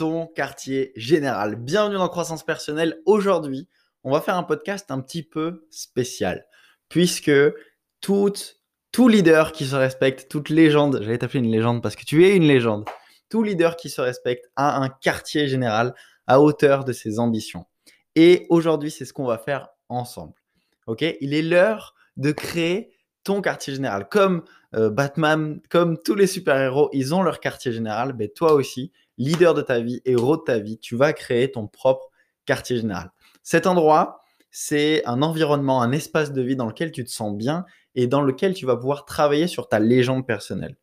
ton quartier général. Bienvenue dans Croissance Personnelle. Aujourd'hui, on va faire un podcast un petit peu spécial, puisque tout, leader qui se respecte, toute légende, j'allais t'appeler une légende parce que tu es une légende, tout leader qui se respecte a un quartier général à hauteur de ses ambitions. Et aujourd'hui, c'est ce qu'on va faire ensemble. Ok? Il est l'heure de créer ton quartier général. Comme euh, Batman, comme tous les super-héros, ils ont leur quartier général, mais toi aussi, leader de ta vie, héros de ta vie, tu vas créer ton propre quartier général. Cet endroit, c'est un environnement, un espace de vie dans lequel tu te sens bien et dans lequel tu vas pouvoir travailler sur ta légende personnelle.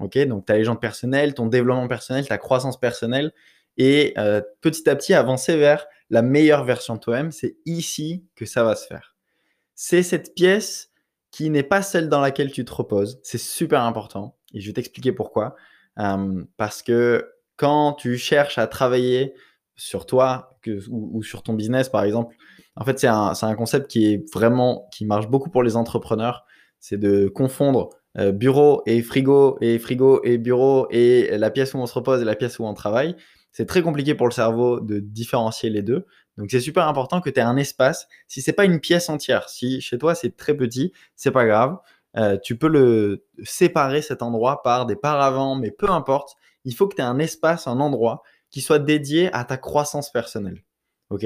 Ok, donc ta légende personnelle, ton développement personnel, ta croissance personnelle et euh, petit à petit avancer vers la meilleure version de toi-même. C'est ici que ça va se faire. C'est cette pièce qui n'est pas celle dans laquelle tu te reposes. C'est super important et je vais t'expliquer pourquoi. Euh, parce que quand tu cherches à travailler sur toi ou, sur ton business, par exemple, en fait, c'est un, concept qui est vraiment, qui marche beaucoup pour les entrepreneurs. C'est de confondre euh, bureau et frigo et frigo et bureau et la pièce où on se repose et la pièce où on travaille. C'est très compliqué pour le cerveau de différencier les deux. Donc c'est super important que tu aies un espace. Si c'est pas une pièce entière, si chez toi c'est très petit, c'est pas grave. Euh, tu peux le séparer cet endroit par des paravents, mais peu importe il faut que tu aies un espace, un endroit qui soit dédié à ta croissance personnelle. OK?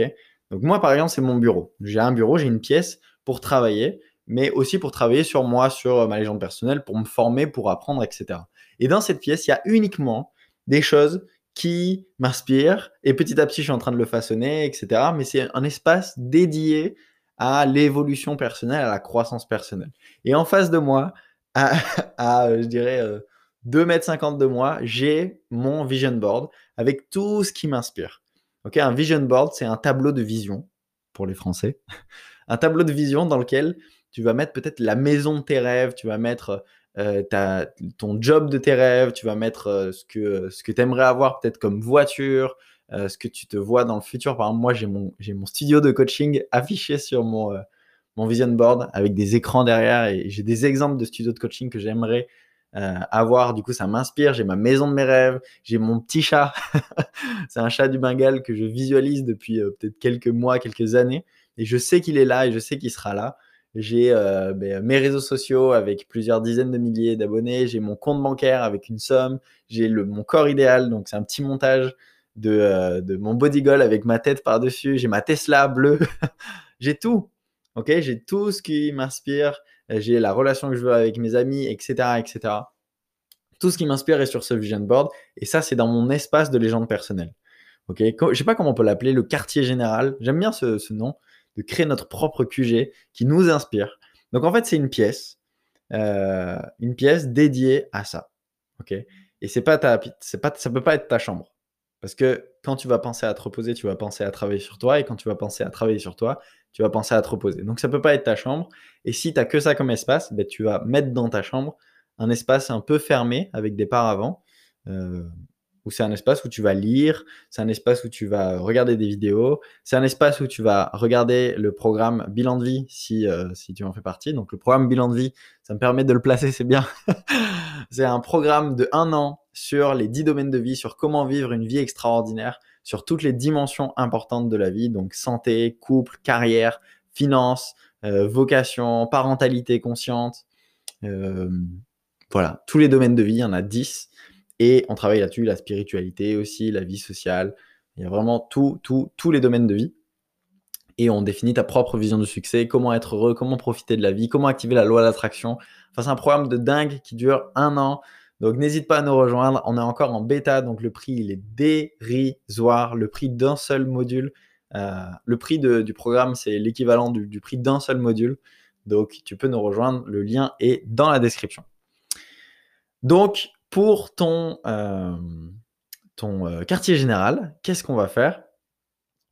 Donc moi, par exemple, c'est mon bureau. J'ai un bureau, j'ai une pièce pour travailler, mais aussi pour travailler sur moi, sur ma légende personnelle, pour me former, pour apprendre, etc. Et dans cette pièce, il y a uniquement des choses qui m'inspirent, et petit à petit, je suis en train de le façonner, etc. Mais c'est un espace dédié à l'évolution personnelle, à la croissance personnelle. Et en face de moi, à, je dirais, euh, 2 mètres 50 de moi, j'ai mon vision board avec tout ce qui m'inspire. Ok, un vision board, c'est un tableau de vision pour les Français. un tableau de vision dans lequel tu vas mettre peut-être la maison de tes rêves, tu vas mettre euh, ton job de tes rêves, tu vas mettre euh, ce que, ce que tu aimerais avoir peut-être comme voiture, euh, ce que tu te vois dans le futur. Par exemple, moi, j'ai mon, j'ai mon studio de coaching affiché sur mon, mon vision board avec des écrans derrière et j'ai des exemples de studios de coaching que j'aimerais euh, avoir. Du coup, ça m'inspire. J'ai ma maison de mes rêves. J'ai mon petit chat. c'est un chat du Bengale que je visualise depuis euh, peut-être quelques mois, quelques années. Et je sais qu'il est là et je sais qu'il sera là. J'ai euh, ben, mes réseaux sociaux avec plusieurs dizaines de milliers d'abonnés. J'ai mon compte bancaire avec une somme. J'ai mon corps idéal. Donc, c'est un petit montage de, de mon body goal avec ma tête par-dessus. J'ai ma Tesla bleue. j'ai tout. Ok, j'ai tout ce qui m'inspire. Euh, j'ai la relation que je veux avec mes amis, etc. etc. Tout ce qui m'inspire est sur ce vision board. Et ça, c'est dans mon espace de légende personnelle. Ok, je sais pas comment on peut l'appeler, le quartier général. J'aime bien ce, nom, de créer notre propre QG qui nous inspire. Donc en fait, c'est une pièce, euh, une pièce dédiée à ça. Ok, et c'est pas ta, c'est pas, ça peut pas être ta chambre. Parce que quand tu vas penser à te reposer, tu vas penser à travailler sur toi. Et quand tu vas penser à travailler sur toi, tu vas penser à te reposer. Donc ça peut pas être ta chambre. Et si tu n'as que ça comme espace, ben, tu vas mettre dans ta chambre un espace un peu fermé avec des paravents. Euh, où c'est un espace où tu vas lire, c'est un espace où tu vas regarder des vidéos, c'est un espace où tu vas regarder le programme Bilan de vie si, euh, si tu en fais partie. Donc le programme Bilan de vie, ça me permet de le placer, c'est bien. c'est un programme de un an sur les 10 domaines de vie, sur comment vivre une vie extraordinaire sur toutes les dimensions importantes de la vie, donc santé, couple, carrière, finance, euh, vocation, parentalité consciente. Euh, voilà, tous les domaines de vie, il y en a 10. Et on travaille là-dessus, la spiritualité aussi, la vie sociale. Il y a vraiment tout, tout, tous les domaines de vie. Et on définit ta propre vision du succès, comment être heureux, comment profiter de la vie, comment activer la loi de l'attraction. Enfin, c'est un programme de dingue qui dure un an. Donc n'hésite pas à nous rejoindre. On est encore en bêta, donc le prix il est dérisoire. Le prix d'un seul module. Euh, le prix du programme, c'est l'équivalent du, prix d'un seul module. Donc tu peux nous rejoindre. Le lien est dans la description. Donc pour ton, euh, euh, quartier général, qu'est-ce qu'on va faire?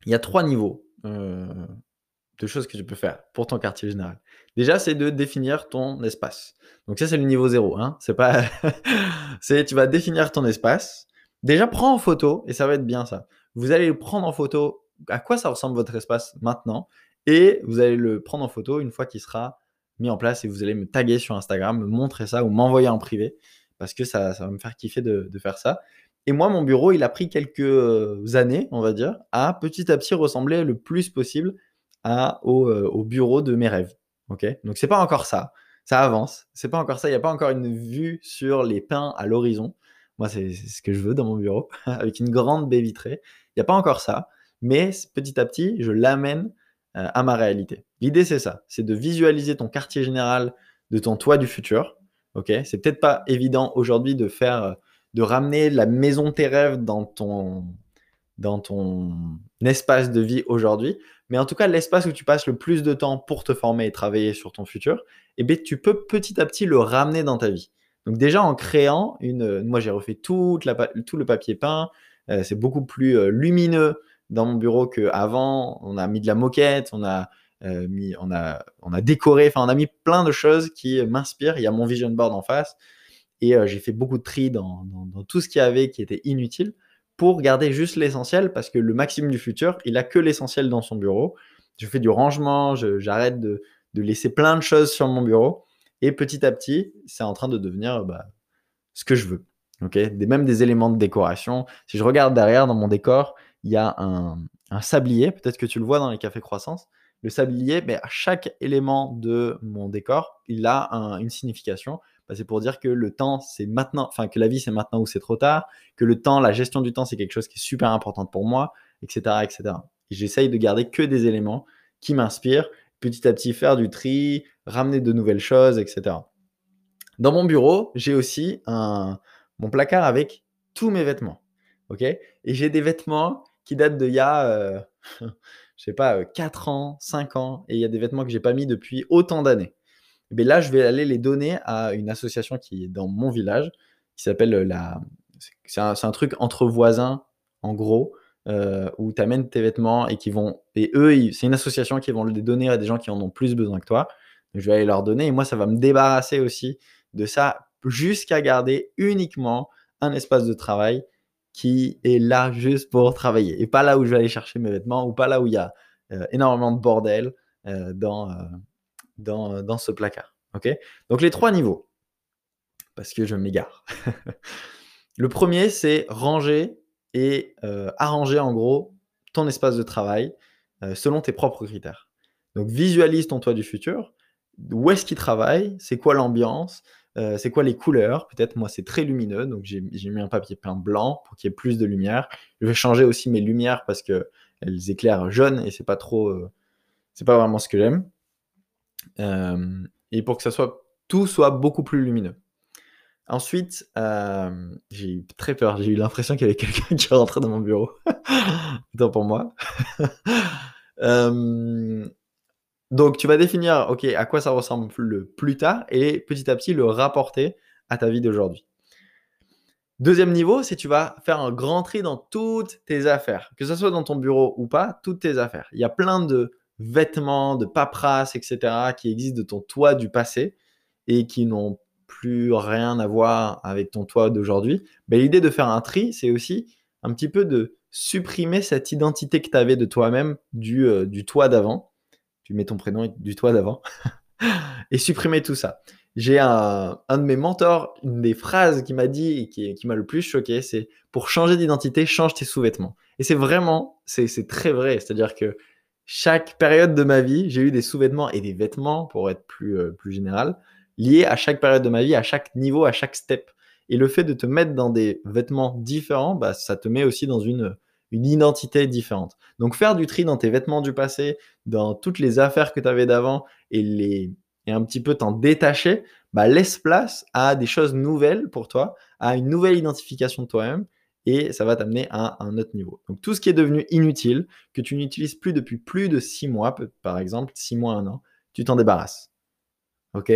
Il y a trois niveaux de choses que tu peux faire pour ton quartier général. Déjà, c'est de définir ton espace. Donc ça, c'est le niveau zéro. Hein. C'est pas, c'est tu vas définir ton espace. Déjà, prends en photo et ça va être bien ça. Vous allez prendre en photo à quoi ça ressemble votre espace maintenant? Et vous allez le prendre en photo une fois qu'il sera mis en place et vous allez me taguer sur Instagram, me montrer ça ou m'envoyer en privé parce que ça, ça va me faire kiffer de, de, faire ça. Et moi, mon bureau, il a pris quelques euh, années, on va dire, à petit à petit ressembler le plus possible euh, au bureau de mes rêves. Ok? Donc, c'est pas encore ça. Ça avance. C'est pas encore ça. Il n'y a pas encore une vue sur les pins à l'horizon. Moi, c'est ce que je veux dans mon bureau, avec une grande baie vitrée. Il n'y a pas encore ça. Mais petit à petit, je l'amène euh, à ma réalité. L'idée, c'est ça, c'est de visualiser ton quartier général de ton toit du futur. Ok, c'est peut-être pas évident aujourd'hui de faire, euh, de ramener la maison de tes rêves dans ton, dans ton espace de vie aujourd'hui, mais en tout cas l'espace où tu passes le plus de temps pour te former et travailler sur ton futur, eh bien, tu peux petit à petit le ramener dans ta vie. Donc déjà en créant une, moi j'ai refait tout le papier peint, euh, c'est beaucoup plus lumineux, dans mon bureau qu'avant. On a mis de la moquette, on a, euh, mis, on a, on a décoré, enfin, on a mis plein de choses qui m'inspirent. Il y a mon vision board en face. Et euh, j'ai fait beaucoup de tri dans, dans, tout ce qu'il y avait qui était inutile pour garder juste l'essentiel parce que le Maxime du futur, il a que l'essentiel dans son bureau. Je fais du rangement, j'arrête de, laisser plein de choses sur mon bureau. Et petit à petit, c'est en train de devenir bah, ce que je veux. ok? Des, même des éléments de décoration. Si je regarde derrière dans mon décor, il y a un, sablier, peut-être que tu le vois dans les cafés croissance. Le sablier, mais à chaque élément de mon décor, il a une signification. Bah, c'est pour dire que le temps, c'est maintenant, enfin que la vie, c'est maintenant ou c'est trop tard, que le temps, la gestion du temps, c'est quelque chose qui est super important pour moi, etc. etc. Et j'essaye de garder que des éléments qui m'inspirent, petit à petit faire du tri, ramener de nouvelles choses, etc. Dans mon bureau, j'ai aussi un, mon placard avec tous mes vêtements. ok? Et j'ai des vêtements qui date de il y a, euh, je sais pas, 4 euh, ans, 5 ans, et il y a des vêtements que j'ai pas mis depuis autant d'années. Mais là, je vais aller les donner à une association qui est dans mon village, qui s'appelle la. C'est un, truc entre voisins, en gros, euh, où tu amènes tes vêtements et qui vont. Et eux, c'est une association qui vont les donner à des gens qui en ont plus besoin que toi. je vais aller leur donner, et moi, ça va me débarrasser aussi de ça, jusqu'à garder uniquement un espace de travail qui est là juste pour travailler et pas là où je vais aller chercher mes vêtements ou pas là où il y a euh, énormément de bordel euh, dans, euh, dans, dans, ce placard. ok? Donc les trois niveaux, parce que je m'égare. le premier, c'est ranger et arranger en gros ton espace de travail selon tes propres critères. Donc visualise ton toit du futur, où est-ce qu'il travaille, c'est quoi l'ambiance, euh, c'est quoi les couleurs? Peut-être moi c'est très lumineux, donc j'ai mis un papier peint blanc pour qu'il y ait plus de lumière. Je vais changer aussi mes lumières parce que elles éclairent jaune et c'est pas trop, euh, c'est pas vraiment ce que j'aime. Euh, et pour que ça soit tout soit beaucoup plus lumineux. Ensuite, j'ai eu très peur. J'ai eu l'impression qu'il y avait quelqu'un qui rentrait dans mon bureau. Tant pour moi. Donc, tu vas définir, OK, à quoi ça ressemble le plus tard et petit à petit le rapporter à ta vie d'aujourd'hui. Deuxième niveau, c'est tu vas faire un grand tri dans toutes tes affaires, que ce soit dans ton bureau ou pas, toutes tes affaires. Il y a plein de vêtements, de paperasse, etc., qui existent de ton toit du passé et qui n'ont plus rien à voir avec ton toit d'aujourd'hui. Mais l'idée de faire un tri, c'est aussi un petit peu de supprimer cette identité que tu avais de toi-même du, euh, du toit d'avant tu mets ton prénom du toit d'avant, et supprimer tout ça. J'ai un, un, de mes mentors, une des phrases qui m'a dit et qui, qui m'a le plus choqué, c'est pour changer d'identité, change tes sous-vêtements. Et c'est vraiment, c'est très vrai. C'est-à-dire que chaque période de ma vie, j'ai eu des sous-vêtements et des vêtements, pour être plus, euh, plus général, liés à chaque période de ma vie, à chaque niveau, à chaque step. Et le fait de te mettre dans des vêtements différents, bah, ça te met aussi dans une, une identité différente. Donc faire du tri dans tes vêtements du passé, dans toutes les affaires que tu avais d'avant et, les, et un petit peu t'en détacher, bah laisse place à des choses nouvelles pour toi, à une nouvelle identification de toi-même et ça va t'amener à un autre niveau. Donc tout ce qui est devenu inutile, que tu n'utilises plus depuis plus de six mois, par exemple, six mois, un an, tu t'en débarrasses. Ok?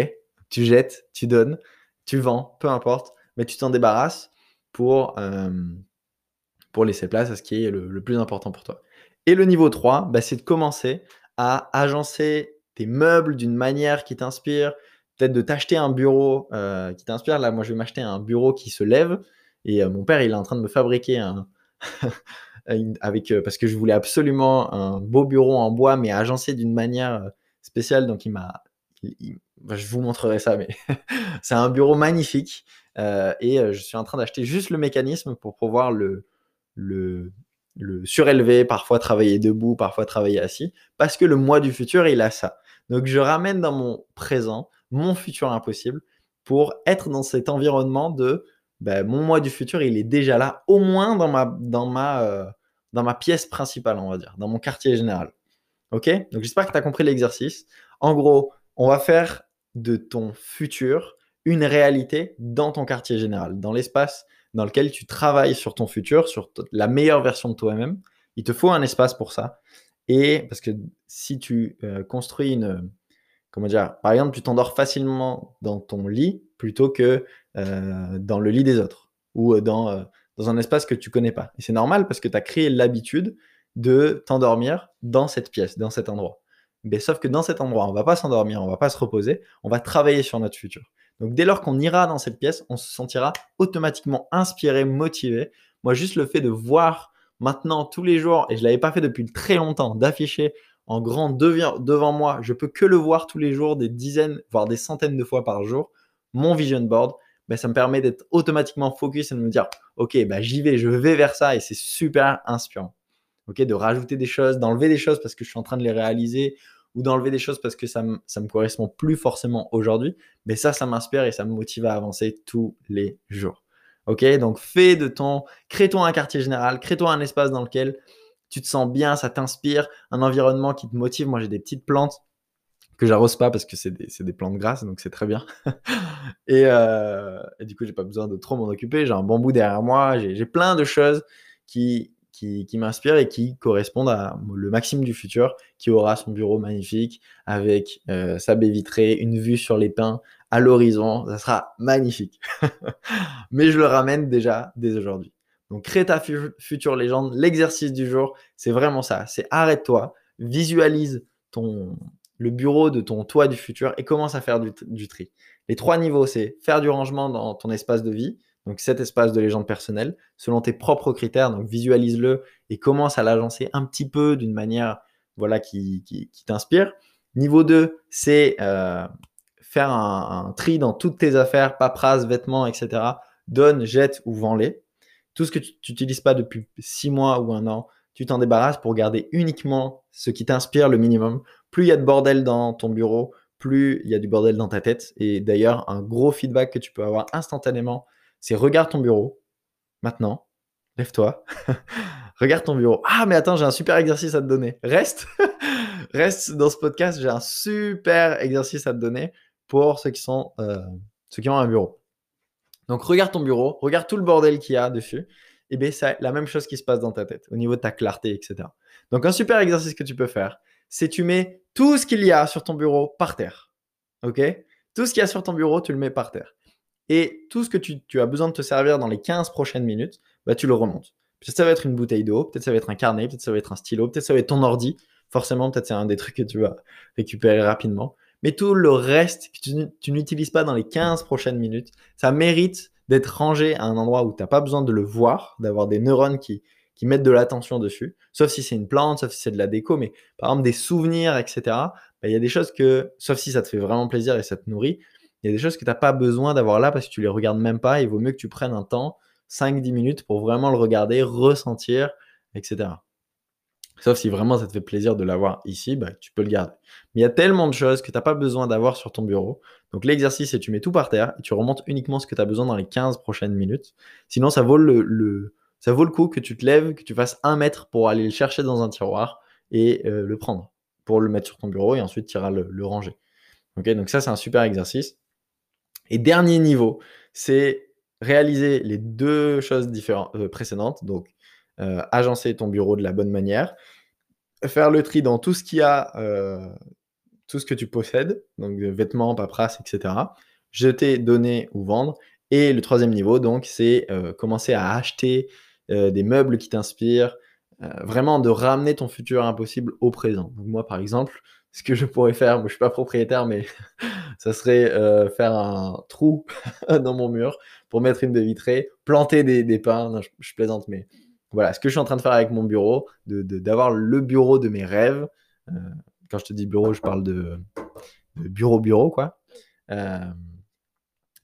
Tu jettes, tu donnes, tu vends, peu importe, mais tu t'en débarrasses pour, euh, pour laisser place à ce qui est le, plus important pour toi. Et le niveau 3, bah, c'est de commencer à agencer tes meubles d'une manière qui t'inspire, peut-être de t'acheter un bureau euh, qui t'inspire. Là, moi, je vais m'acheter un bureau qui se lève. Et euh, mon père, il est en train de me fabriquer un. avec, euh, parce que je voulais absolument un beau bureau en bois, mais agencé d'une manière spéciale. Donc, il m'a. Bah, je vous montrerai ça, mais c'est un bureau magnifique. et je suis en train d'acheter juste le mécanisme pour pouvoir le, le surélever, parfois travailler debout, parfois travailler assis, parce que le moi du futur, il a ça. Donc je ramène dans mon présent mon futur impossible pour être dans cet environnement de ben, mon moi du futur, il est déjà là, au moins dans ma, dans ma, euh, dans ma pièce principale, on va dire, dans mon quartier général. Ok? Donc j'espère que tu as compris l'exercice. En gros, on va faire de ton futur une réalité dans ton quartier général, dans l'espace dans lequel tu travailles sur ton futur, sur la meilleure version de toi-même. Il te faut un espace pour ça. Et parce que si tu euh, construis une, comment dire, par exemple, tu t'endors facilement dans ton lit plutôt que euh, dans le lit des autres ou euh, dans, dans un espace que tu connais pas. Et c'est normal parce que tu as créé l'habitude de t'endormir dans cette pièce, dans cet endroit. Mais sauf que dans cet endroit, on va pas s'endormir, on va pas se reposer, on va travailler sur notre futur. Donc dès lors qu'on ira dans cette pièce, on se sentira automatiquement inspiré, motivé. Moi, juste le fait de voir maintenant tous les jours, et je ne l'avais pas fait depuis très longtemps, d'afficher en grand devant moi, je peux que le voir tous les jours, des dizaines, voire des centaines de fois par jour, mon vision board, ben, ça me permet d'être automatiquement focus et de me dire, ok, ben, j'y vais, je vais vers ça, et c'est super inspirant. Ok, de rajouter des choses, d'enlever des choses parce que je suis en train de les réaliser, ou d'enlever des choses parce que ça ne me correspond plus forcément aujourd'hui. Mais ça, ça m'inspire et ça me motive à avancer tous les jours. Ok, donc fais de ton, crée-toi un quartier général, crée-toi un espace dans lequel tu te sens bien, ça t'inspire, un environnement qui te motive. Moi, j'ai des petites plantes que j'arrose pas parce que c'est des, des, plantes grasses, donc c'est très bien. et, euh, et, du coup, j'ai pas besoin de trop m'en occuper. J'ai un bambou derrière moi, j'ai plein de choses qui, qui, qui m'inspirent et qui correspondent à le Maxime du futur, qui aura son bureau magnifique avec euh, sa baie vitrée, une vue sur les pins à l'horizon. Ça sera magnifique. Mais je le ramène déjà dès aujourd'hui. Donc, crée ta future légende. L'exercice du jour, c'est vraiment ça. C'est arrête-toi, visualise ton, le bureau de ton toit du futur et commence à faire du, tri. Les trois niveaux, c'est faire du rangement dans ton espace de vie, donc cet espace de légende personnelle, selon tes propres critères, donc visualise-le et commence à l'agencer un petit peu d'une manière voilà, qui, t'inspire. Niveau 2, c'est euh, faire un, tri dans toutes tes affaires, paperasse, vêtements, etc. Donne, jette ou vends-les. Tout ce que tu n'utilises pas depuis 6 mois ou un an, tu t'en débarrasses pour garder uniquement ce qui t'inspire le minimum. Plus il y a de bordel dans ton bureau, plus il y a du bordel dans ta tête. Et d'ailleurs, un gros feedback que tu peux avoir instantanément, c'est regarde ton bureau. Maintenant, lève-toi. regarde ton bureau. Ah, mais attends, j'ai un super exercice à te donner. Reste. Reste dans ce podcast. J'ai un super exercice à te donner pour ceux qui, sont, euh, ceux qui ont un bureau. Donc, regarde ton bureau. Regarde tout le bordel qu'il y a dessus. Et bien, c'est la même chose qui se passe dans ta tête, au niveau de ta clarté, etc. Donc, un super exercice que tu peux faire, c'est tu mets tout ce qu'il y a sur ton bureau par terre. OK? Tout ce qu'il y a sur ton bureau, tu le mets par terre. Et tout ce que tu, as besoin de te servir dans les 15 prochaines minutes, bah, tu le remontes. Peut-être ça va être une bouteille d'eau, peut-être ça va être un carnet, peut-être ça va être un stylo, peut-être ça va être ton ordi. Forcément, peut-être c'est un des trucs que tu vas récupérer rapidement. Mais tout le reste que tu, n'utilises pas dans les 15 prochaines minutes, ça mérite d'être rangé à un endroit où tu n'as pas besoin de le voir, d'avoir des neurones qui, qui mettent de l'attention dessus, sauf si c'est une plante, sauf si c'est de la déco, mais par exemple des souvenirs, etc. Bah, il y a des choses que, sauf si ça te fait vraiment plaisir et ça te nourrit, il y a des choses que tu n'as pas besoin d'avoir là parce que tu les regardes même pas. Il vaut mieux que tu prennes un temps, 5-10 minutes, pour vraiment le regarder, ressentir, etc. Sauf si vraiment ça te fait plaisir de l'avoir ici, bah, tu peux le garder. Mais il y a tellement de choses que tu n'as pas besoin d'avoir sur ton bureau. Donc l'exercice, c'est tu mets tout par terre et tu remontes uniquement ce que tu as besoin dans les 15 prochaines minutes. Sinon, ça vaut le, ça vaut le coup que tu te lèves, que tu fasses un mètre pour aller le chercher dans un tiroir et euh, le prendre pour le mettre sur ton bureau et ensuite tu iras le, ranger. Donc ça, c'est un super exercice. Et dernier niveau, c'est réaliser les deux choses différentes, euh, précédentes. Donc, euh, agencer ton bureau de la bonne manière, faire le tri dans tout ce qu'il y a, tout ce que tu possèdes, donc vêtements, paperasse, etc. Jeter, donner ou vendre. Et le troisième niveau, donc, c'est commencer à acheter euh, des meubles qui t'inspirent, euh, vraiment de ramener ton futur impossible au présent. Moi, par exemple, ce que je pourrais faire, moi je suis pas propriétaire, mais ça serait euh, faire un trou dans mon mur pour mettre une baie vitrée, planter des, des pins. Je, plaisante, mais voilà, ce que je suis en train de faire avec mon bureau, d'avoir de, le bureau de mes rêves. Quand je te dis bureau, je parle de, bureau-bureau, quoi. Euh,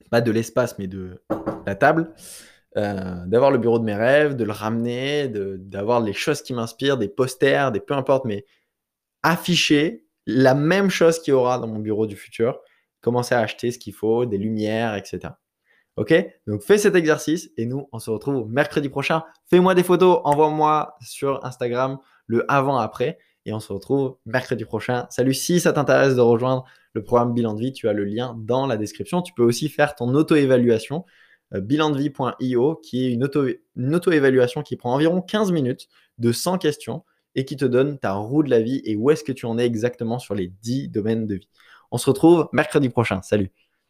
pas de l'espace, mais de la table. D'avoir le bureau de mes rêves, de le ramener, d'avoir les choses qui m'inspirent, des posters, des peu importe, mais afficher la même chose qu'il y aura dans mon bureau du futur. Commencer à acheter ce qu'il faut, des lumières, etc. Ok? Donc fais cet exercice et nous, on se retrouve mercredi prochain. Fais-moi des photos, envoie-moi sur Instagram le avant-après et on se retrouve mercredi prochain. Salut, si ça t'intéresse de rejoindre le programme Bilan de vie, tu as le lien dans la description. Tu peux aussi faire ton auto-évaluation, euh, bilandevie.io, qui est une auto-évaluation qui prend environ 15 minutes de 100 questions et qui te donne ta roue de la vie et où est-ce que tu en es exactement sur les 10 domaines de vie. On se retrouve mercredi prochain. Salut